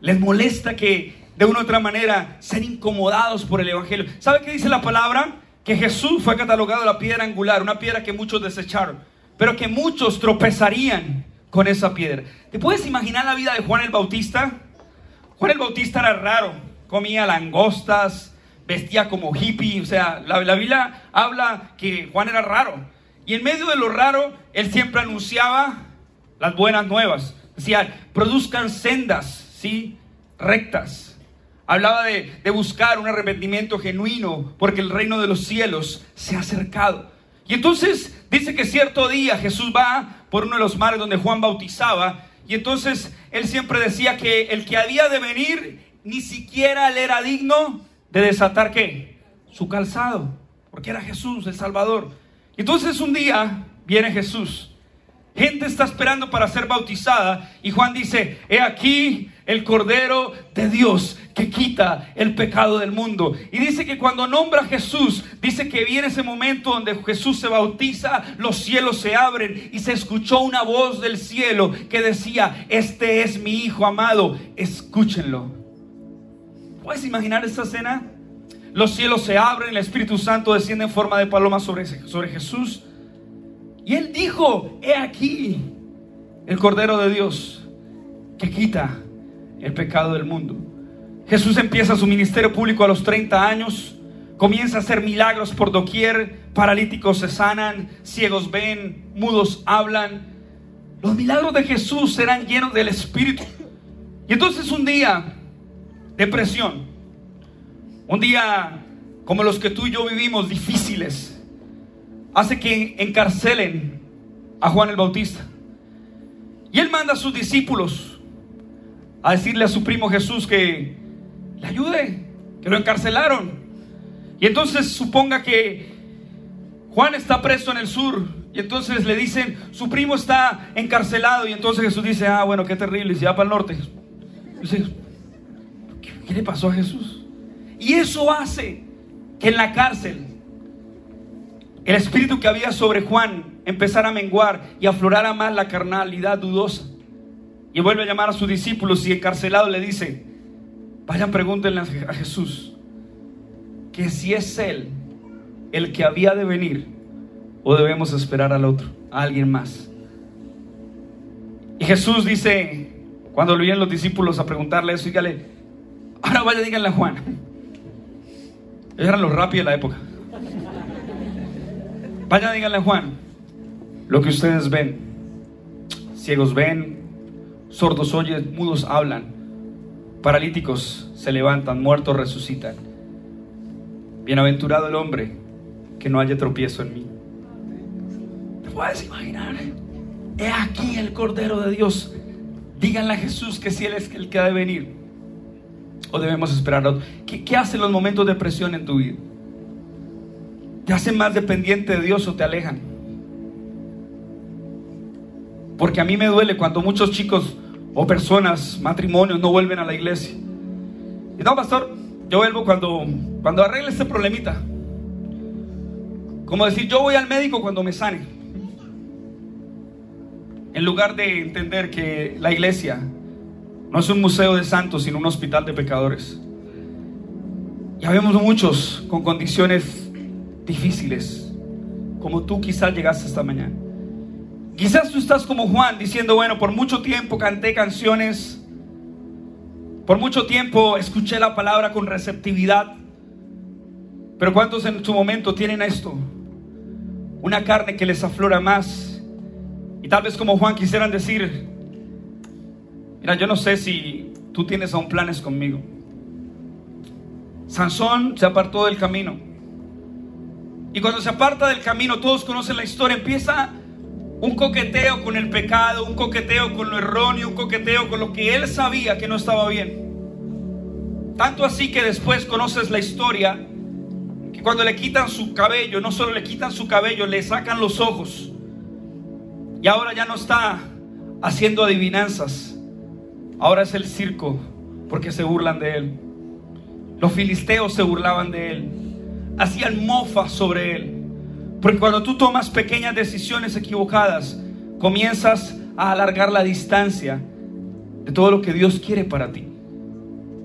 Les molesta que de una u otra manera sean incomodados por el Evangelio. ¿Sabe qué dice la palabra? Que Jesús fue catalogado la piedra angular, una piedra que muchos desecharon, pero que muchos tropezarían con esa piedra. ¿Te puedes imaginar la vida de Juan el Bautista? Juan el Bautista era raro, comía langostas, vestía como hippie, o sea, la, la, Biblia habla que Juan era raro. Y en medio de lo raro, él siempre anunciaba las buenas nuevas. Decía, produzcan sendas, ¿sí? Rectas. Hablaba de, de buscar un arrepentimiento genuino, porque el reino de los cielos se ha acercado. Y entonces dice que cierto día Jesús va por uno de los mares donde Juan bautizaba, y entonces él siempre decía que el que había de venir ni siquiera él era digno de desatar qué? Su calzado, porque era Jesús, el Salvador. Entonces un día viene Jesús. Gente está esperando para ser bautizada y Juan dice, he aquí el Cordero de Dios que quita el pecado del mundo. Y dice que cuando nombra a Jesús, dice que viene ese momento donde Jesús se bautiza, los cielos se abren y se escuchó una voz del cielo que decía, este es mi Hijo amado, escúchenlo. ¿Puedes imaginar esta escena? Los cielos se abren, el Espíritu Santo desciende en forma de paloma sobre, sobre Jesús. Y él dijo, he aquí el Cordero de Dios que quita el pecado del mundo. Jesús empieza su ministerio público a los 30 años, comienza a hacer milagros por doquier, paralíticos se sanan, ciegos ven, mudos hablan. Los milagros de Jesús serán llenos del Espíritu. Y entonces un día, depresión, un día como los que tú y yo vivimos, difíciles, hace que encarcelen a Juan el Bautista. Y él manda a sus discípulos a decirle a su primo Jesús que le ayude, que lo encarcelaron. Y entonces suponga que Juan está preso en el sur. Y entonces le dicen, su primo está encarcelado. Y entonces Jesús dice, ah, bueno, qué terrible. Y se va para el norte. Dice, ¿qué le pasó a Jesús? Y eso hace que en la cárcel el espíritu que había sobre Juan empezara a menguar y aflorara más la carnalidad dudosa. Y vuelve a llamar a sus discípulos y encarcelado le dice, vayan pregúntenle a Jesús que si es Él el que había de venir o debemos esperar al otro, a alguien más. Y Jesús dice, cuando lo oían los discípulos a preguntarle eso, dígale, ahora vaya, díganle a Juan. Ellos eran los rápidos de la época. Vaya, díganle a Juan, lo que ustedes ven, ciegos ven, sordos oyen, mudos hablan, paralíticos se levantan, muertos resucitan. Bienaventurado el hombre que no haya tropiezo en mí. ¿Te puedes imaginar? He aquí el Cordero de Dios. Díganle a Jesús que si Él es el que ha de venir. O debemos esperar. ¿Qué, qué hacen los momentos de presión en tu vida? ¿Te hacen más dependiente de Dios o te alejan? Porque a mí me duele cuando muchos chicos o personas, matrimonios, no vuelven a la iglesia. Y no, pastor, yo vuelvo cuando, cuando arregle este problemita. Como decir, yo voy al médico cuando me sane. En lugar de entender que la iglesia no es un museo de santos, sino un hospital de pecadores. Ya vemos muchos con condiciones difíciles, como tú quizás llegaste esta mañana. Quizás tú estás como Juan diciendo, bueno, por mucho tiempo canté canciones, por mucho tiempo escuché la palabra con receptividad, pero ¿cuántos en su momento tienen esto? Una carne que les aflora más. Y tal vez como Juan quisieran decir, mira, yo no sé si tú tienes aún planes conmigo. Sansón se apartó del camino. Y cuando se aparta del camino, todos conocen la historia, empieza Un coqueteo con el pecado, un coqueteo con lo erróneo, un coqueteo con lo que él sabía que no estaba bien. Tanto así que después conoces la historia, que cuando le quitan su cabello, no solo le quitan su cabello, le sacan los ojos. Y ahora ya no está haciendo adivinanzas. Ahora es el circo, porque se burlan de él. Los filisteos se burlaban de él. Hacían mofa sobre él. Porque cuando tú tomas pequeñas decisiones equivocadas, comienzas a alargar la distancia de todo lo que Dios quiere para ti.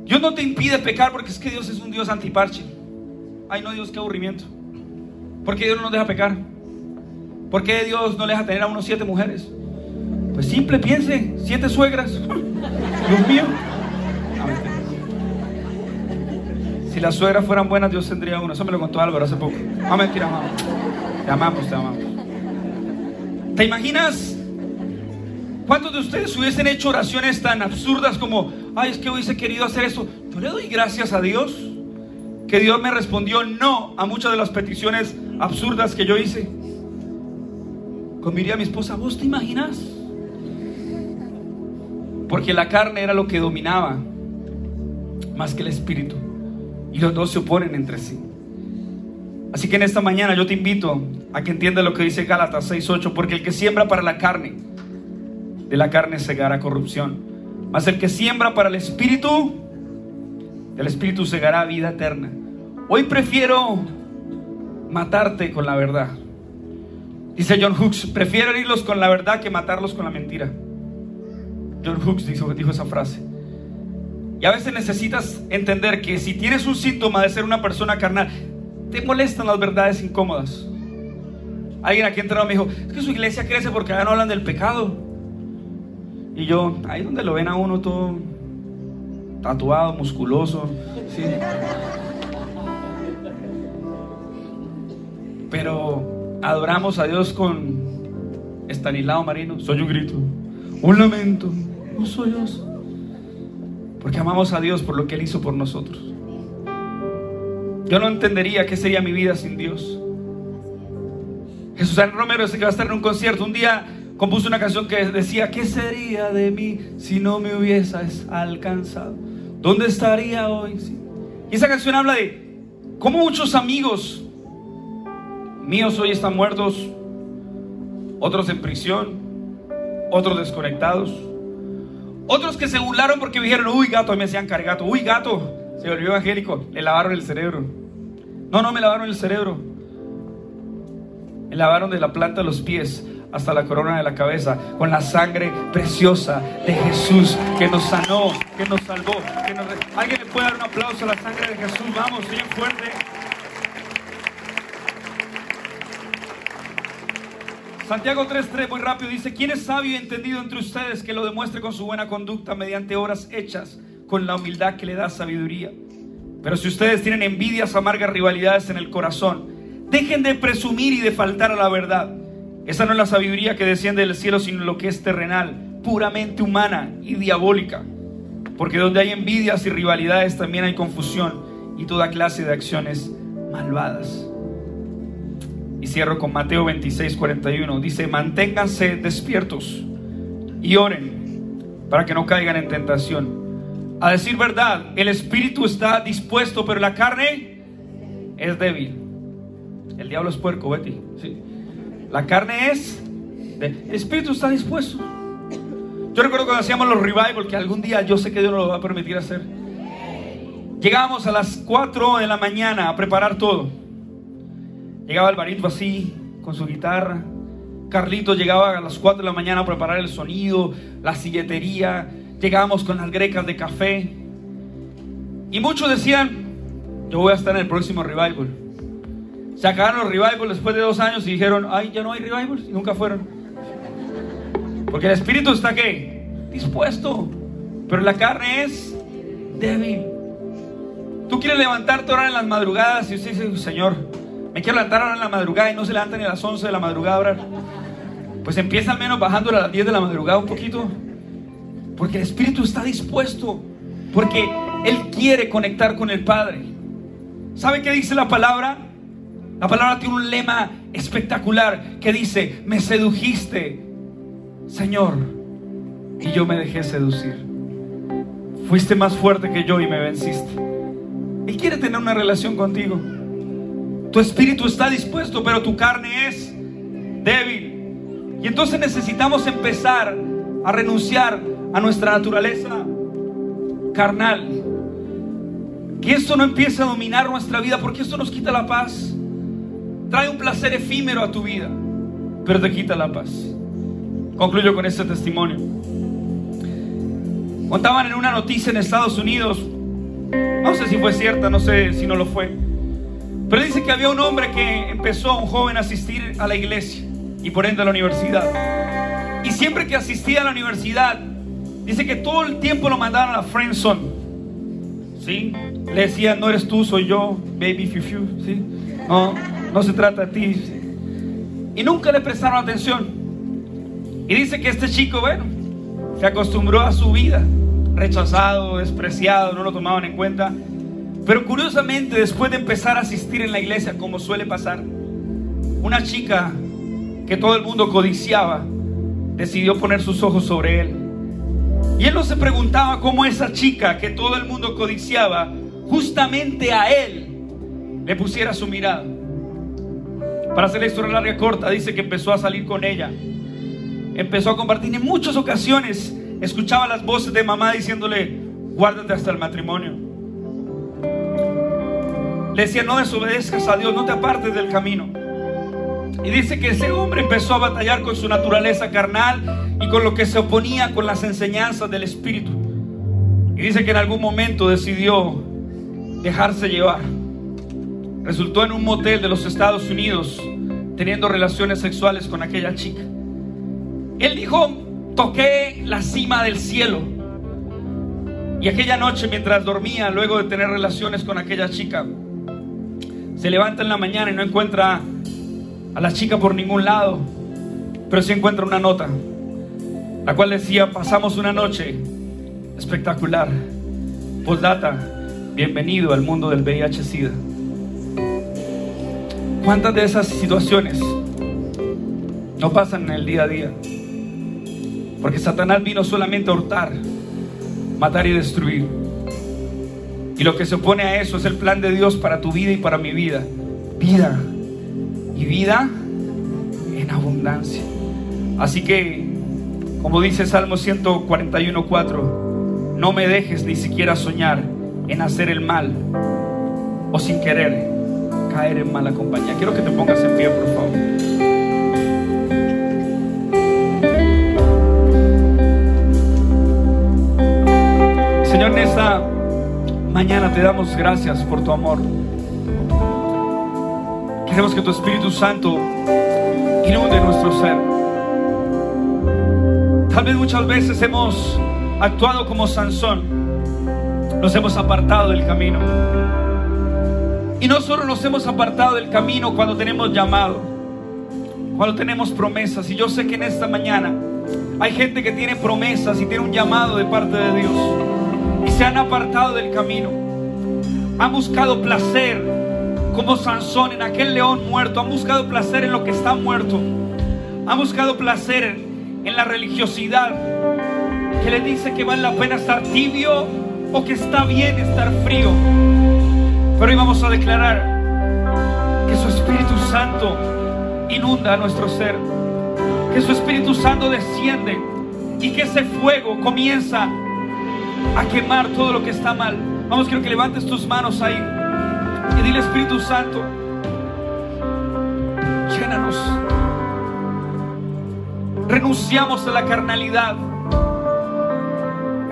Dios no te impide pecar porque es que Dios es un Dios antiparche. Ay, no, Dios, qué aburrimiento. ¿Por qué Dios no nos deja pecar? ¿Por qué Dios no le deja tener a unos siete mujeres? Pues simple, piense, siete suegras. Dios mío. Si las suegras fueran buenas, Dios tendría una. Eso me lo contó Álvaro hace poco. No, mentira, mamá. Te amamos, te amamos. ¿Te imaginas? ¿Cuántos de ustedes hubiesen hecho oraciones tan absurdas como, ay, es que hubiese querido hacer esto? Yo le doy gracias a Dios que Dios me respondió no a muchas de las peticiones absurdas que yo hice. Comiría a mi esposa, ¿vos te imaginas? Porque la carne era lo que dominaba más que el espíritu. Y los dos se oponen entre sí. Así que en esta mañana yo te invito a que entiendas lo que dice Gálatas 6:8, porque el que siembra para la carne, de la carne segará corrupción. Mas el que siembra para el espíritu, del espíritu segará vida eterna. Hoy prefiero matarte con la verdad. Dice John Hooks, prefiero herirlos con la verdad que matarlos con la mentira. John Hooks dijo, dijo esa frase. Y a veces necesitas entender que si tienes un síntoma de ser una persona carnal, te molestan las verdades incómodas. Alguien aquí entrado me dijo, es que su iglesia crece porque allá no hablan del pecado. Y yo, ahí donde lo ven a uno todo tatuado, musculoso. ¿sí? Pero adoramos a Dios con Estanislao Marino. Soy un grito, un lamento, un sollozo. Porque amamos a Dios por lo que Él hizo por nosotros. Yo no entendería qué sería mi vida sin Dios. Jesús Romero, ese que va a estar en un concierto, un día compuso una canción que decía, ¿qué sería de mí si no me hubieses alcanzado? ¿Dónde estaría hoy? Y esa canción habla de cómo muchos amigos míos hoy están muertos, otros en prisión, otros desconectados, otros que se burlaron porque dijeron, uy gato, me decían cargato, uy gato, se volvió evangélico, le lavaron el cerebro. No, no me lavaron el cerebro, me lavaron de la planta de los pies hasta la corona de la cabeza, con la sangre preciosa de Jesús que nos sanó, que nos salvó. Que nos... ¿Alguien le puede dar un aplauso a la sangre de Jesús? Vamos, bien fuerte. Santiago 3.3, muy rápido, dice, ¿quién es sabio y entendido entre ustedes que lo demuestre con su buena conducta mediante obras hechas con la humildad que le da sabiduría? Pero si ustedes tienen envidias, amargas rivalidades en el corazón, dejen de presumir y de faltar a la verdad. Esa no es la sabiduría que desciende del cielo, sino lo que es terrenal, puramente humana y diabólica. Porque donde hay envidias y rivalidades también hay confusión y toda clase de acciones malvadas. Y cierro con Mateo 26, 41. Dice, manténganse despiertos y oren para que no caigan en tentación. A decir verdad, el espíritu está dispuesto, pero la carne es débil. El diablo es puerco, Betty. ¿sí? La carne es, el espíritu está dispuesto. Yo recuerdo cuando hacíamos los revival, que algún día yo sé que Dios nos lo va a permitir hacer. Llegábamos a las 4 de la mañana a preparar todo. Llegaba Alvarito así, con su guitarra. Carlito llegaba a las 4 de la mañana a preparar el sonido, la silletería. Llegábamos con las grecas de café. Y muchos decían, yo voy a estar en el próximo revival. Se acabaron los revivals después de dos años y dijeron, ay, ya no hay revivals. Y nunca fueron. Porque el espíritu está qué? Dispuesto. Pero la carne es débil. Tú quieres levantarte ahora en las madrugadas y usted dice, Señor, me quiero levantar ahora en la madrugada y no se levanta ni a las 11 de la madrugada ahora. Pues empieza al menos bajándole a las 10 de la madrugada un poquito. Porque el Espíritu está dispuesto. Porque Él quiere conectar con el Padre. ¿Sabe qué dice la palabra? La palabra tiene un lema espectacular que dice, me sedujiste, Señor, y yo me dejé seducir. Fuiste más fuerte que yo y me venciste. Él quiere tener una relación contigo. Tu espíritu está dispuesto, pero tu carne es débil. Y entonces necesitamos empezar a renunciar a nuestra naturaleza carnal. Que esto no empiece a dominar nuestra vida, porque esto nos quita la paz. Trae un placer efímero a tu vida, pero te quita la paz. Concluyo con este testimonio. Contaban en una noticia en Estados Unidos, no sé si fue cierta, no sé si no lo fue, pero dice que había un hombre que empezó, un joven, a asistir a la iglesia y por ende a la universidad. Y siempre que asistía a la universidad, dice que todo el tiempo lo mandaban a la friend zone. ¿Sí? Le decían, no eres tú, soy yo, baby fiu. No, no se trata de ti. Y nunca le prestaron atención. Y dice que este chico, bueno, se acostumbró a su vida, rechazado, despreciado, no lo tomaban en cuenta. Pero curiosamente, después de empezar a asistir en la iglesia, como suele pasar, una chica que todo el mundo codiciaba, decidió poner sus ojos sobre él. Y él no se preguntaba cómo esa chica que todo el mundo codiciaba, justamente a él, le pusiera su mirada. Para hacer la historia larga corta, dice que empezó a salir con ella. Empezó a compartir en muchas ocasiones. Escuchaba las voces de mamá diciéndole, guárdate hasta el matrimonio. Le decía, no desobedezcas a Dios, no te apartes del camino. Y dice que ese hombre empezó a batallar con su naturaleza carnal y con lo que se oponía con las enseñanzas del Espíritu. Y dice que en algún momento decidió dejarse llevar. Resultó en un motel de los Estados Unidos teniendo relaciones sexuales con aquella chica. Él dijo, toqué la cima del cielo. Y aquella noche mientras dormía, luego de tener relaciones con aquella chica, se levanta en la mañana y no encuentra a la chica por ningún lado, pero sí encuentra una nota, la cual decía, pasamos una noche espectacular. Postdata, bienvenido al mundo del VIH-Sida. ¿Cuántas de esas situaciones no pasan en el día a día? Porque Satanás vino solamente a hurtar, matar y destruir. Y lo que se opone a eso es el plan de Dios para tu vida y para mi vida. Vida. Vida en abundancia. Así que, como dice Salmo 141.4, no me dejes ni siquiera soñar en hacer el mal o sin querer caer en mala compañía. Quiero que te pongas en pie, por favor. Señor, en esta Mañana te damos gracias por tu amor. Queremos que tu Espíritu Santo inunde nuestro ser. Tal vez muchas veces hemos actuado como Sansón. Nos hemos apartado del camino. Y no nos hemos apartado del camino cuando tenemos llamado, cuando tenemos promesas. Y yo sé que en esta mañana hay gente que tiene promesas y tiene un llamado de parte de Dios y se han apartado del camino. Han buscado placer como Sansón en aquel león muerto. Han buscado placer en lo que está muerto. Han buscado placer en la religiosidad que le dice que vale la pena estar tibio o que está bien estar frío. Pero hoy vamos a declarar que su Espíritu Santo inunda nuestro ser. Que su Espíritu Santo desciende y que ese fuego comienza a quemar todo lo que está mal. Vamos, quiero que levantes tus manos ahí y dile Espíritu Santo, llénanos. Renunciamos a la carnalidad.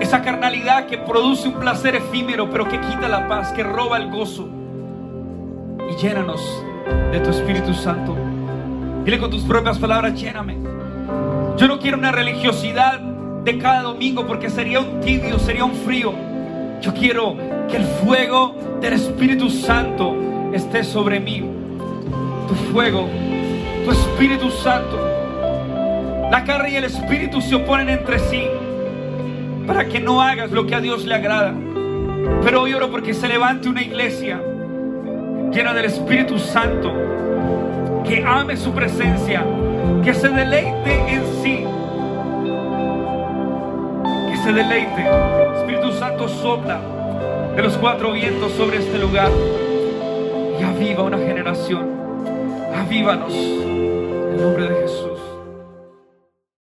Esa carnalidad que produce un placer efímero, pero que quita la paz, que roba el gozo. Y llénanos de tu Espíritu Santo. Dile con tus propias palabras, lléname. Yo no quiero una religiosidad de cada domingo porque sería un tibio, sería un frío. Yo quiero que el fuego del Espíritu Santo esté sobre mí. Tu fuego, tu Espíritu Santo. La carne y el Espíritu se oponen entre sí para que no hagas lo que a Dios le agrada. Pero hoy oro porque se levante una iglesia llena del Espíritu Santo que ame su presencia, que se deleite en sí. Que se deleite. Espíritu Santo sopla de los cuatro vientos sobre este lugar y aviva una generación. Avívanos en nombre de Jesús.